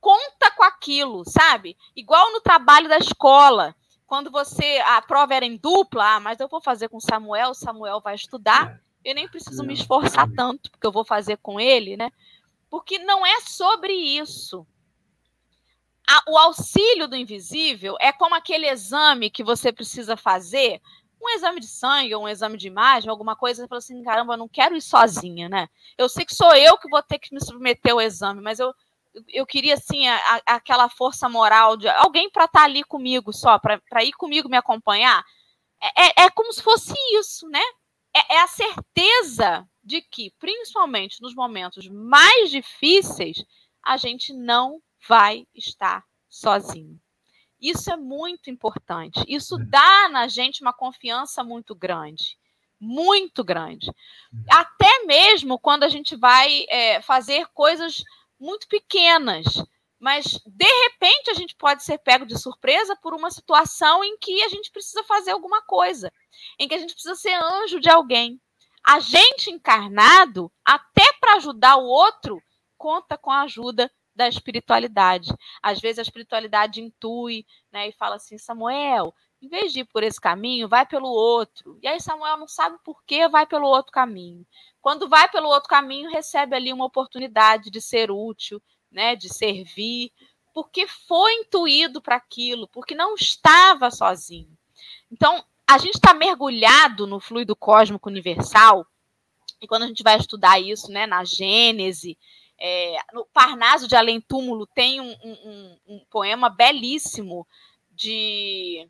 conta com aquilo, sabe? Igual no trabalho da escola. Quando você. A prova era em dupla, ah, mas eu vou fazer com Samuel, Samuel vai estudar. Eu nem preciso me esforçar tanto, porque eu vou fazer com ele, né? Porque não é sobre isso. o auxílio do invisível é como aquele exame que você precisa fazer um exame de sangue ou um exame de imagem, alguma coisa, você fala assim, caramba, eu não quero ir sozinha, né? Eu sei que sou eu que vou ter que me submeter ao exame, mas eu, eu queria, assim, a, aquela força moral de alguém para estar tá ali comigo só, para ir comigo me acompanhar. É, é, é como se fosse isso, né? É, é a certeza de que, principalmente nos momentos mais difíceis, a gente não vai estar sozinho. Isso é muito importante. Isso é. dá na gente uma confiança muito grande. Muito grande. Uhum. Até mesmo quando a gente vai é, fazer coisas muito pequenas. Mas, de repente, a gente pode ser pego de surpresa por uma situação em que a gente precisa fazer alguma coisa, em que a gente precisa ser anjo de alguém. A gente encarnado, até para ajudar o outro, conta com a ajuda da espiritualidade. Às vezes a espiritualidade intui, né, e fala assim, Samuel, em vez de ir por esse caminho, vai pelo outro. E aí Samuel não sabe por que vai pelo outro caminho. Quando vai pelo outro caminho, recebe ali uma oportunidade de ser útil, né, de servir, porque foi intuído para aquilo, porque não estava sozinho. Então, a gente está mergulhado no fluido cósmico universal, e quando a gente vai estudar isso, né, na Gênese, é, no Parnaso de Além Túmulo tem um, um, um, poema belíssimo de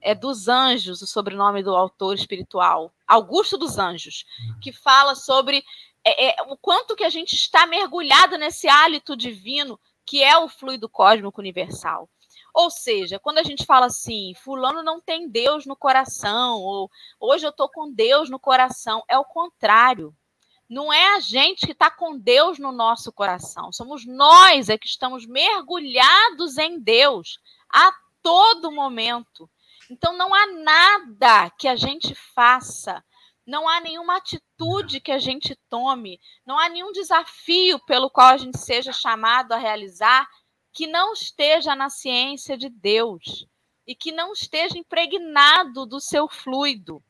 é dos Anjos, o sobrenome do autor espiritual, Augusto dos Anjos, que fala sobre é, é, o quanto que a gente está mergulhado nesse hálito divino que é o fluido cósmico universal. Ou seja, quando a gente fala assim, fulano não tem Deus no coração, ou hoje eu estou com Deus no coração, é o contrário. Não é a gente que está com Deus no nosso coração. Somos nós é que estamos mergulhados em Deus a todo momento. Então não há nada que a gente faça, não há nenhuma atitude que a gente tome, não há nenhum desafio pelo qual a gente seja chamado a realizar que não esteja na ciência de Deus e que não esteja impregnado do seu fluido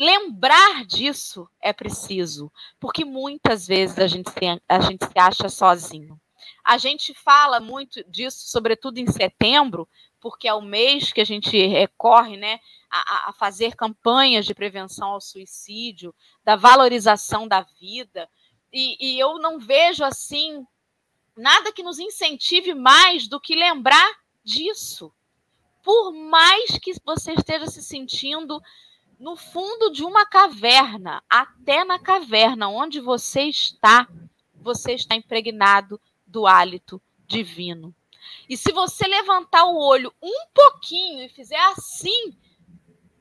lembrar disso é preciso, porque muitas vezes a gente, se, a gente se acha sozinho. A gente fala muito disso, sobretudo em setembro, porque é o mês que a gente recorre né, a, a fazer campanhas de prevenção ao suicídio, da valorização da vida. E, e eu não vejo assim nada que nos incentive mais do que lembrar disso. Por mais que você esteja se sentindo no fundo de uma caverna, até na caverna onde você está, você está impregnado do hálito divino. E se você levantar o olho um pouquinho e fizer assim,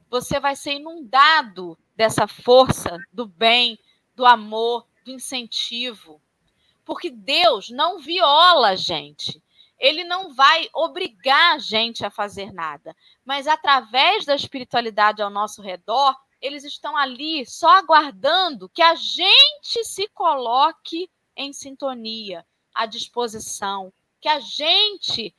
você vai ser inundado dessa força do bem, do amor, do incentivo. Porque Deus não viola a gente ele não vai obrigar a gente a fazer nada, mas através da espiritualidade ao nosso redor, eles estão ali só aguardando que a gente se coloque em sintonia, à disposição, que a gente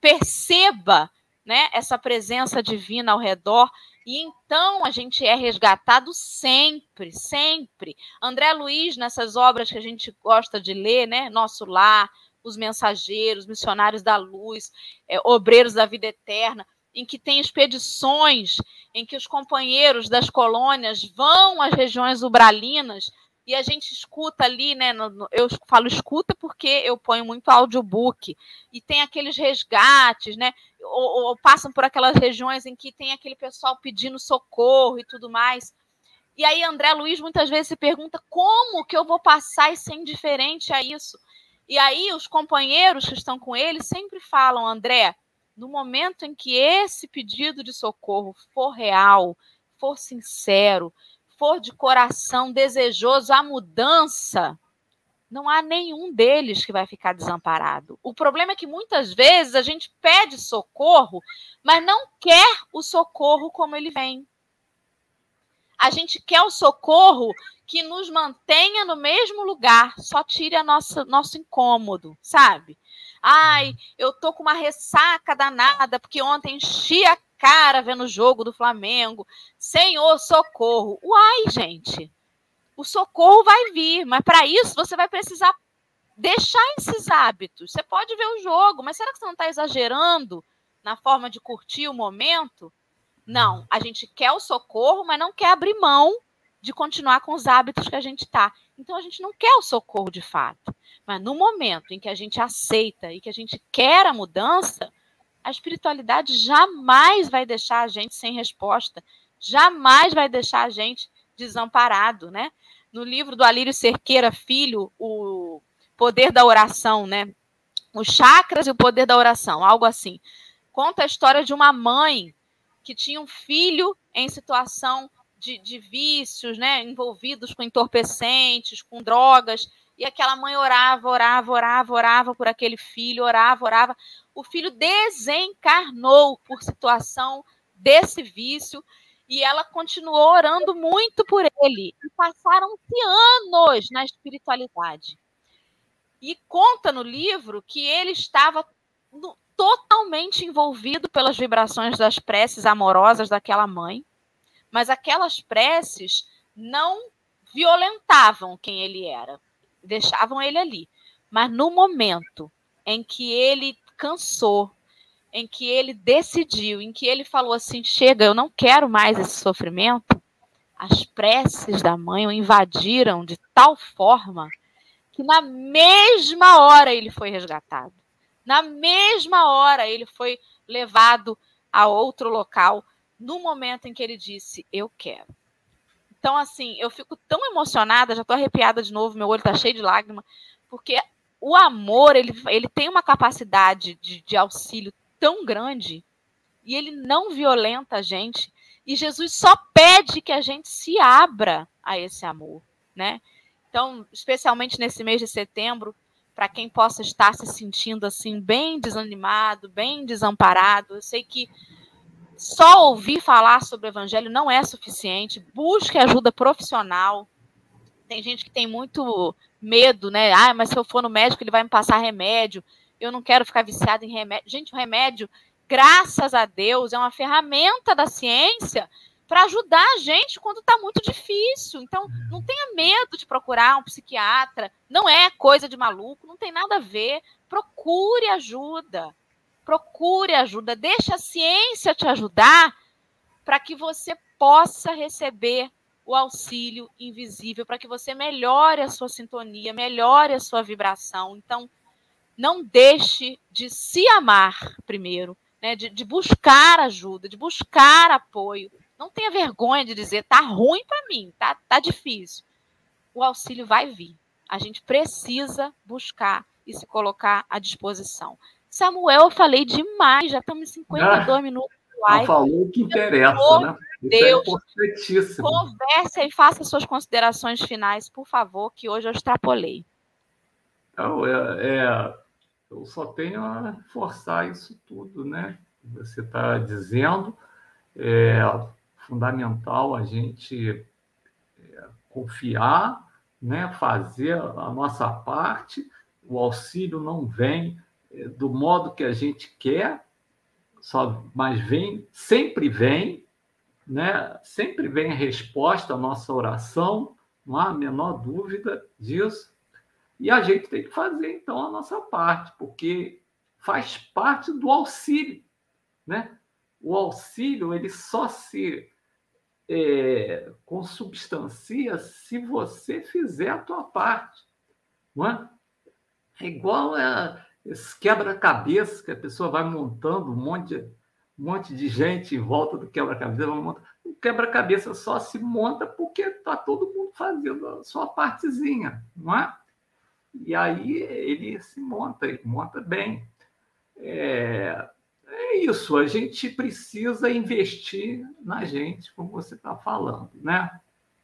perceba né, essa presença divina ao redor e então a gente é resgatado sempre, sempre. André Luiz, nessas obras que a gente gosta de ler, né? Nosso Lar, os mensageiros, missionários da luz, é, obreiros da vida eterna, em que tem expedições em que os companheiros das colônias vão às regiões ubralinas e a gente escuta ali, né? No, no, eu falo escuta porque eu ponho muito audiobook e tem aqueles resgates, né? Ou, ou, passam por aquelas regiões em que tem aquele pessoal pedindo socorro e tudo mais. E aí André Luiz muitas vezes se pergunta como que eu vou passar e ser indiferente a isso. E aí os companheiros que estão com ele sempre falam, André, no momento em que esse pedido de socorro for real, for sincero, for de coração desejoso a mudança, não há nenhum deles que vai ficar desamparado. O problema é que muitas vezes a gente pede socorro, mas não quer o socorro como ele vem. A gente quer o socorro que nos mantenha no mesmo lugar, só tire a nossa, nosso incômodo, sabe? Ai, eu tô com uma ressaca danada, porque ontem enchi a cara vendo o jogo do Flamengo. Senhor, socorro. Uai, gente. O socorro vai vir, mas para isso você vai precisar deixar esses hábitos. Você pode ver o jogo, mas será que você não está exagerando na forma de curtir o momento? Não, a gente quer o socorro, mas não quer abrir mão de continuar com os hábitos que a gente está. Então a gente não quer o socorro de fato. Mas no momento em que a gente aceita e que a gente quer a mudança, a espiritualidade jamais vai deixar a gente sem resposta, jamais vai deixar a gente desamparado, né? No livro do Alírio Cerqueira Filho, o poder da oração, né? Os chakras e o poder da oração, algo assim. Conta a história de uma mãe que tinha um filho em situação de, de vícios, né, envolvidos com entorpecentes, com drogas, e aquela mãe orava, orava, orava, orava por aquele filho, orava, orava. O filho desencarnou por situação desse vício e ela continuou orando muito por ele. E passaram-se anos na espiritualidade. E conta no livro que ele estava no, totalmente envolvido pelas vibrações das preces amorosas daquela mãe mas aquelas preces não violentavam quem ele era, deixavam ele ali. Mas no momento em que ele cansou, em que ele decidiu, em que ele falou assim: chega, eu não quero mais esse sofrimento, as preces da mãe o invadiram de tal forma que na mesma hora ele foi resgatado. Na mesma hora ele foi levado a outro local no momento em que ele disse, eu quero. Então, assim, eu fico tão emocionada, já estou arrepiada de novo, meu olho está cheio de lágrima, porque o amor, ele, ele tem uma capacidade de, de auxílio tão grande e ele não violenta a gente. E Jesus só pede que a gente se abra a esse amor, né? Então, especialmente nesse mês de setembro, para quem possa estar se sentindo assim bem desanimado, bem desamparado, eu sei que só ouvir falar sobre o evangelho não é suficiente. Busque ajuda profissional. Tem gente que tem muito medo, né? Ah, mas se eu for no médico, ele vai me passar remédio. Eu não quero ficar viciado em remédio. Gente, o remédio, graças a Deus, é uma ferramenta da ciência para ajudar a gente quando está muito difícil. Então, não tenha medo de procurar um psiquiatra. Não é coisa de maluco, não tem nada a ver. Procure ajuda procure ajuda, deixe a ciência te ajudar para que você possa receber o auxílio invisível, para que você melhore a sua sintonia, melhore a sua vibração. Então, não deixe de se amar primeiro, né? de, de buscar ajuda, de buscar apoio. Não tenha vergonha de dizer, tá ruim para mim, tá, tá difícil. O auxílio vai vir. A gente precisa buscar e se colocar à disposição. Samuel, eu falei demais, já estamos em 52 ah, minutos de live. Falou o que interessa, Meu né? É Deus, é converse e faça suas considerações finais, por favor, que hoje eu extrapolei. Não, é, é, eu só tenho a forçar isso tudo, né? Você está dizendo, é fundamental a gente é, confiar, né? fazer a nossa parte, o auxílio não vem do modo que a gente quer, só, mas vem, sempre vem, né? Sempre vem resposta à nossa oração, não há a menor dúvida disso. E a gente tem que fazer então a nossa parte, porque faz parte do auxílio, né? O auxílio ele só se é, consubstancia se você fizer a tua parte, não é? É igual a esse quebra-cabeça que a pessoa vai montando um monte, um monte de gente em volta do quebra-cabeça. O quebra-cabeça só se monta porque está todo mundo fazendo a sua partezinha, não é? E aí ele se monta, ele monta bem. É, é isso, a gente precisa investir na gente, como você está falando, né?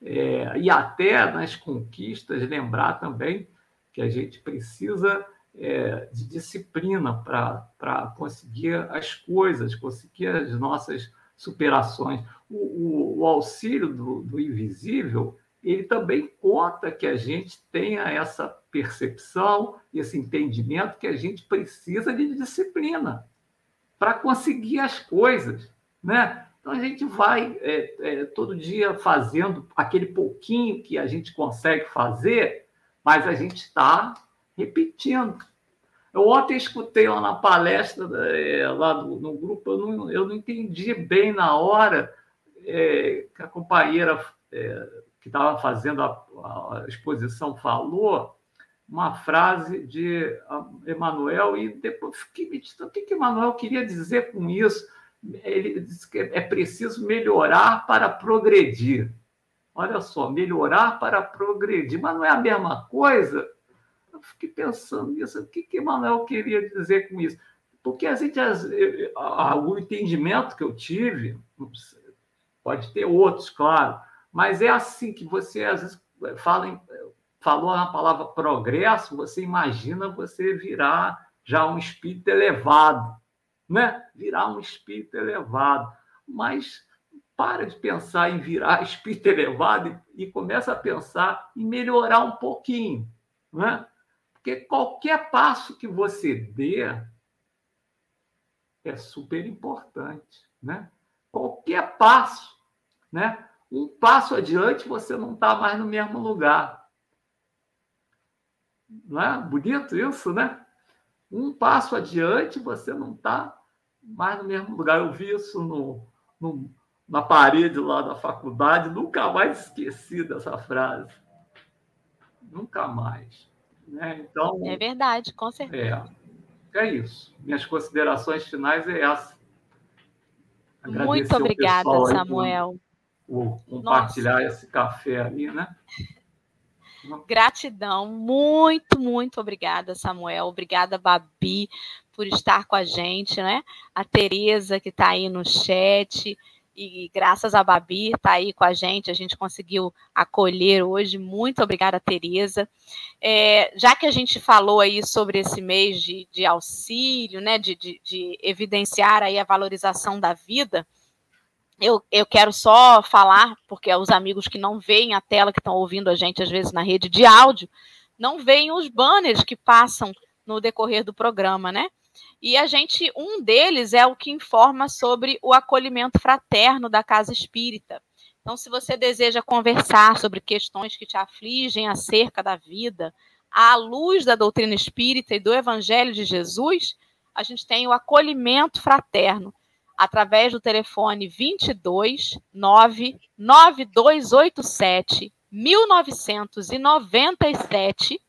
É, e até nas conquistas, lembrar também que a gente precisa é, de disciplina para conseguir as coisas, conseguir as nossas superações. O, o, o auxílio do, do, invisível ele também conta que a gente tenha essa percepção, esse entendimento que a gente precisa de disciplina para conseguir as coisas, né? Então a gente vai é, é, todo dia fazendo aquele pouquinho que a gente consegue fazer, mas a gente está repetindo. Eu ontem escutei lá na palestra, é, lá no, grupo, eu não, eu não, entendi bem na hora é, que a companheira é, que estava fazendo a, a, exposição falou uma frase de Emanuel e depois fiquei meditando o que, que Emanuel queria dizer com isso. Ele disse que é preciso melhorar para progredir. Olha só, melhorar para progredir, mas não é a mesma coisa? Eu fiquei pensando nisso, o que, que Manuel queria dizer com isso? Porque a gente, o entendimento que eu tive, pode ter outros, claro, mas é assim que você às vezes fala em, falou na palavra progresso, você imagina você virar já um espírito elevado, né? Virar um espírito elevado. Mas para de pensar em virar espírito elevado e, e começa a pensar em melhorar um pouquinho, né? Porque qualquer passo que você dê é super importante, né? Qualquer passo, né? Um passo adiante você não está mais no mesmo lugar. Não é bonito isso, né? Um passo adiante você não está mais no mesmo lugar. Eu vi isso no, no, na parede lá da faculdade, nunca mais esqueci dessa frase. Nunca mais. Né? Então, é verdade, com certeza. É, é isso. Minhas considerações finais é essa. Agradecer Muito obrigada, Samuel. Por, por compartilhar Nossa. esse café ali, né? Gratidão, muito, muito obrigada, Samuel. Obrigada, Babi, por estar com a gente, né? A Tereza, que está aí no chat e graças a Babi está aí com a gente, a gente conseguiu acolher hoje. Muito obrigada, Tereza. É, já que a gente falou aí sobre esse mês de, de auxílio, né, de, de, de, evidenciar aí a valorização da vida, eu, eu quero só falar, porque os amigos que não veem a tela, que estão ouvindo a gente às vezes na rede de áudio, não veem os banners que passam no decorrer do programa, né? E a gente, um deles é o que informa sobre o acolhimento fraterno da casa espírita. Então, se você deseja conversar sobre questões que te afligem acerca da vida, à luz da doutrina espírita e do Evangelho de Jesus, a gente tem o acolhimento fraterno através do telefone 22 99287 1997.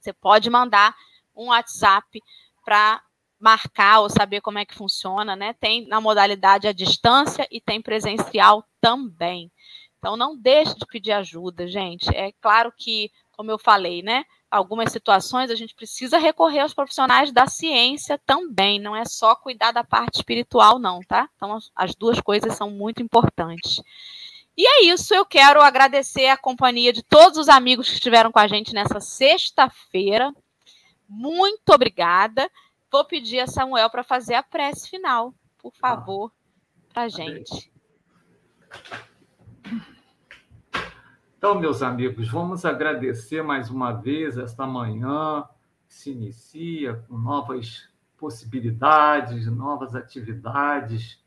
Você pode mandar um WhatsApp para marcar ou saber como é que funciona, né? Tem na modalidade à distância e tem presencial também. Então não deixe de pedir ajuda, gente. É claro que, como eu falei, né? Algumas situações a gente precisa recorrer aos profissionais da ciência também, não é só cuidar da parte espiritual, não, tá? Então as duas coisas são muito importantes. E é isso, eu quero agradecer a companhia de todos os amigos que estiveram com a gente nessa sexta-feira. Muito obrigada. Vou pedir a Samuel para fazer a prece final, por favor, para a gente. Então, meus amigos, vamos agradecer mais uma vez esta manhã que se inicia com novas possibilidades, novas atividades.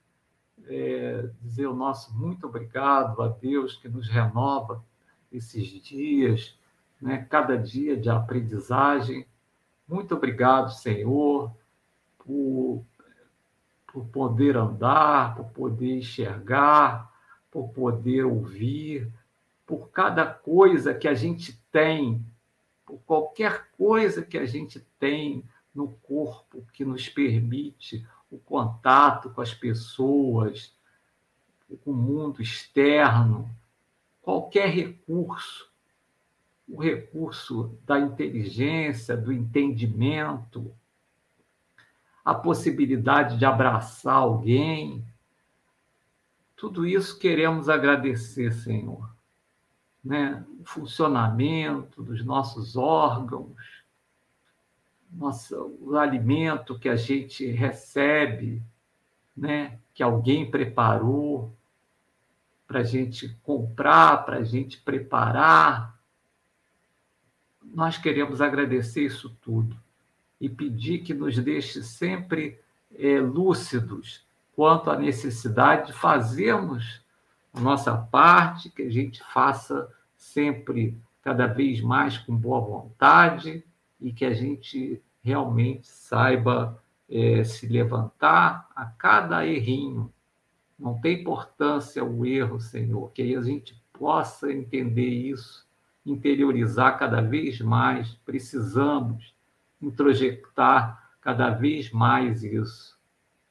É, dizer o nosso muito obrigado a Deus que nos renova esses dias, né? cada dia de aprendizagem muito obrigado, Senhor, por, por poder andar, por poder enxergar, por poder ouvir, por cada coisa que a gente tem, por qualquer coisa que a gente tem no corpo que nos permite o contato com as pessoas, com o mundo externo, qualquer recurso o recurso da inteligência, do entendimento, a possibilidade de abraçar alguém. Tudo isso queremos agradecer, Senhor. Né? O funcionamento dos nossos órgãos, nossa, o alimento que a gente recebe, né? que alguém preparou, para a gente comprar, para a gente preparar. Nós queremos agradecer isso tudo e pedir que nos deixe sempre é, lúcidos quanto à necessidade de fazermos a nossa parte, que a gente faça sempre cada vez mais com boa vontade e que a gente realmente saiba é, se levantar a cada errinho. Não tem importância o erro, Senhor, que aí a gente possa entender isso, interiorizar cada vez mais. Precisamos introjetar cada vez mais isso,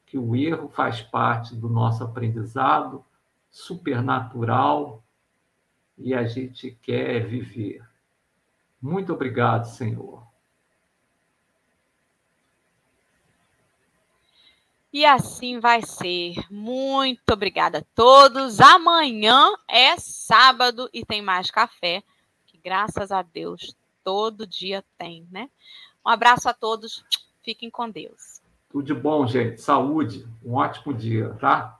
que o erro faz parte do nosso aprendizado supernatural e a gente quer viver. Muito obrigado, Senhor. E assim vai ser. Muito obrigada a todos. Amanhã é sábado e tem mais café, graças a Deus todo dia tem, né? Um abraço a todos. Fiquem com Deus. Tudo de bom, gente. Saúde. Um ótimo dia, tá?